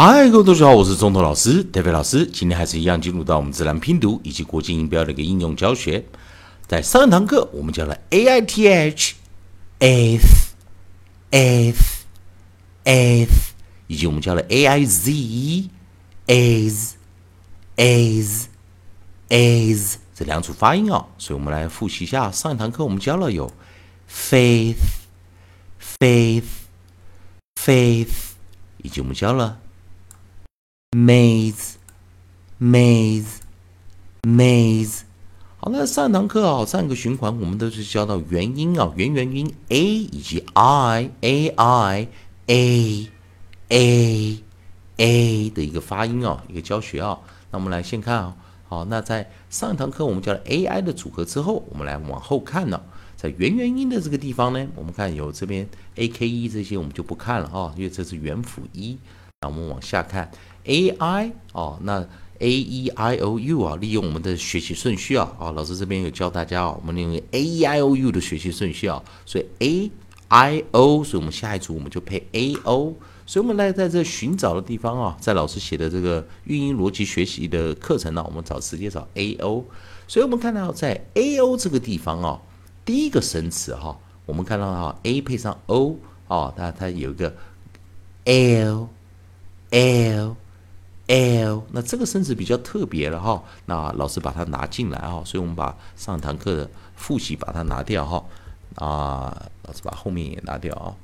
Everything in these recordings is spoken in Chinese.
嗨，各位同学好，我是中头老师 David 老师。今天还是一样进入到我们自然拼读以及国际音标的一个应用教学。在上一堂课，我们教了 a i t h、a t a t a t 以及我们教了 a i z、a s、a s、a s 这两组发音哦。所以我们来复习一下上一堂课我们教了有 faith、faith、faith，以及我们教了。Maze, maze, maze。好，那上堂课啊，上一个循环我们都是教到元音啊，元元音 a 以及 i, a i, a, a, a 的一个发音啊，一个教学啊。那我们来先看啊，好，那在上一堂课我们教了 a i 的组合之后，我们来往后看呢，在元元音的这个地方呢，我们看有这边 a k e 这些我们就不看了啊，因为这是元辅一。那我们往下看。A i 哦，那 a e i o u 啊，利用我们的学习顺序啊，啊，老师这边有教大家啊，我们利用 a e i o u 的学习顺序啊，所以 a i o，所以我们下一组我们就配 a o，所以我们来在这寻找的地方啊，在老师写的这个语音逻辑学习的课程呢，我们找直接找 a o，所以我们看到在 a o 这个地方啊，第一个生词哈，我们看到哈 a 配上 o 哦，它它有一个 l l。l，那这个生词比较特别了哈，那老师把它拿进来哈，所以我们把上堂课的复习把它拿掉哈，啊，老师把后面也拿掉啊。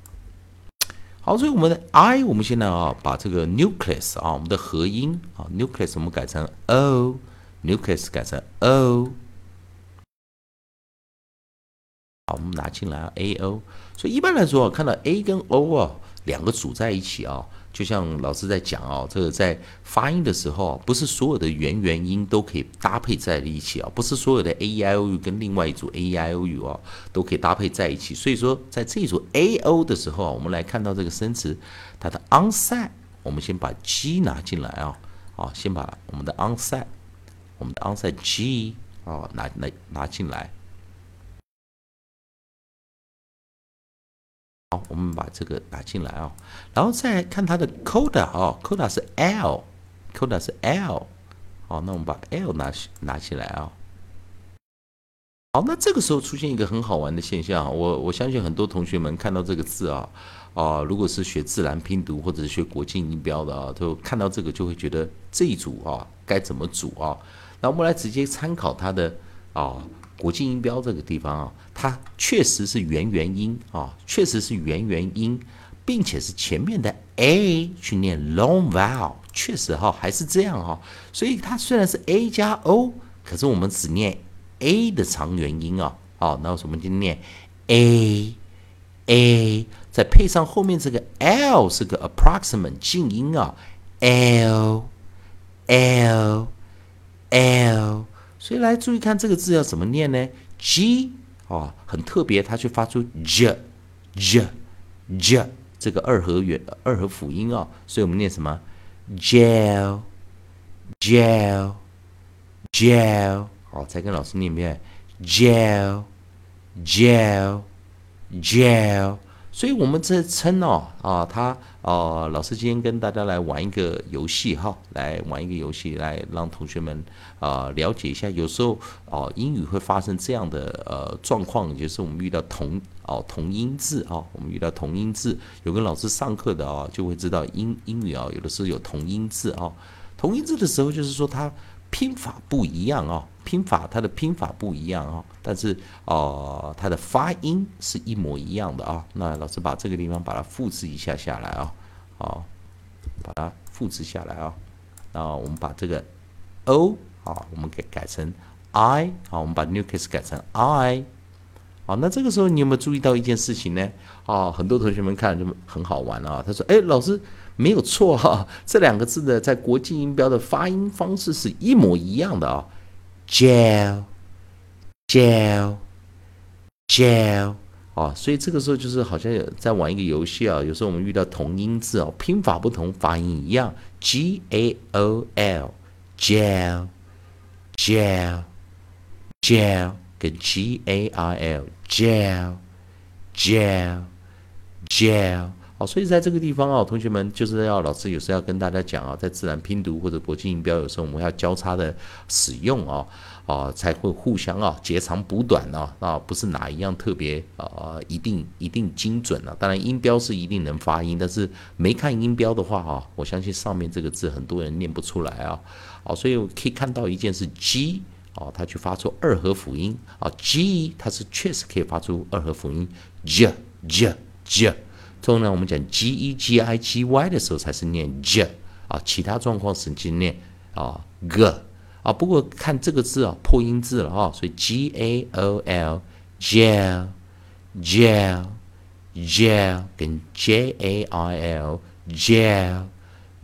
好，所以我们的 i，我们现在啊把这个 nucleus 啊，我们的合音啊 nucleus 我们改成 o，nucleus 改成 o。好，我们拿进来 a o，所以一般来说看到 a 跟 o 啊两个组在一起啊。就像老师在讲哦，这个在发音的时候，不是所有的元元音都可以搭配在一起啊，不是所有的 a e i o u 跟另外一组 a e i o u 啊都可以搭配在一起。所以说，在这一组 a o 的时候啊，我们来看到这个生词，它的 onset，我们先把 g 拿进来啊，啊，先把我们的 onset，我们的 onset g 啊拿拿拿进来。我们把这个打进来啊，然后再看它的 coda 啊，coda 是 l，coda 是 l，好，那我们把 l 拿拿起来啊。好，那这个时候出现一个很好玩的现象，我我相信很多同学们看到这个字啊，啊，如果是学自然拼读或者是学国际音标的啊，都看到这个就会觉得这一组啊该怎么组啊？那我们来直接参考它的啊。国际音标这个地方啊，它确实是元元音啊，确实是元元音，并且是前面的 a 去念 long vowel，确实哈还是这样哈。所以它虽然是 a 加 o，可是我们只念 a 的长元音啊。好，那我们就念 a a，再配上后面这个 l 是个 approximate 静音啊，l l l。所以来注意看这个字要怎么念呢？g 哦，很特别，它却发出 j j j 这个二合元二合辅音啊。所以我们念什么？gel gel gel。好，再跟老师念一遍：gel gel gel。所以我们这称哦啊，他哦，老师今天跟大家来玩一个游戏哈，来玩一个游戏，来让同学们啊了解一下，有时候哦英语会发生这样的呃状况，就是我们遇到同哦同音字啊，我们遇到同音字，有跟老师上课的啊就会知道英英语啊有的时候有同音字啊，同音字的时候就是说它。拼法不一样啊，拼法它的拼法不一样啊，但是呃它的发音是一模一样的啊。那老师把这个地方把它复制一下下来啊，好，把它复制下来啊。那我们把这个 o 啊，我们给改成 i 好，我们把 nucleus 改成 i 好。那这个时候你有没有注意到一件事情呢？啊，很多同学们看就很好玩啊。他说：“哎，老师。”没有错哈，这两个字呢，在国际音标的发音方式是一模一样的啊，gel，gel，gel，啊，所以这个时候就是好像在玩一个游戏啊，有时候我们遇到同音字哦，拼法不同，发音一样，g a o l，gel，gel，gel，跟 g a r l，gel，gel，gel。所以在这个地方啊，同学们就是要老师有时候要跟大家讲啊，在自然拼读或者国际音标，有时候我们要交叉的使用啊，啊，才会互相啊截长补短呢啊，不是哪一样特别啊一定一定精准啊。当然音标是一定能发音，但是没看音标的话啊，我相信上面这个字很多人念不出来啊。好，所以我可以看到一件是 G 哦，它去发出二合辅音啊，G 它是确实可以发出二合辅音 J J J。通常我们讲 G E G I G Y 的时候才是念 J 啊，其他状况是念啊 G 啊。不过看这个字啊，破音字了啊，所以 G A O L gel gel gel 跟 J A I L gel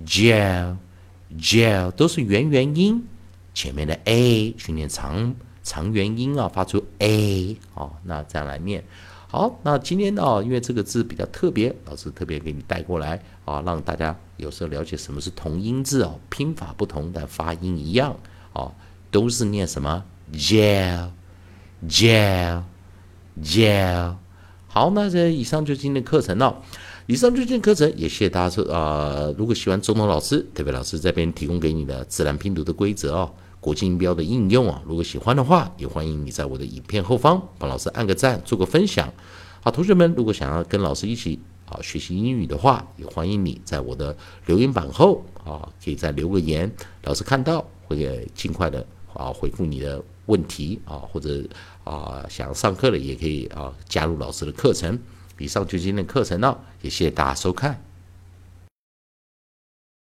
gel gel 都是元元音，前面的 A 去念长长元音啊，发出 A 哦，那这样来念。好，那今天呢，因为这个字比较特别，老师特别给你带过来啊，让大家有时候了解什么是同音字哦，拼法不同，但发音一样哦，都是念什么 gel，gel，gel。好，那这以上就今天的课程了，以上就今天课程，也谢谢大家说啊，如果喜欢中东老师，特别老师这边提供给你的自然拼读的规则哦。国际音标的应用啊，如果喜欢的话，也欢迎你在我的影片后方帮老师按个赞，做个分享。好，同学们，如果想要跟老师一起啊学习英语的话，也欢迎你在我的留言板后啊，可以再留个言，老师看到会尽快的啊回复你的问题啊，或者啊想上课的也可以啊加入老师的课程。以上就今天的课程了，也谢谢大家收看。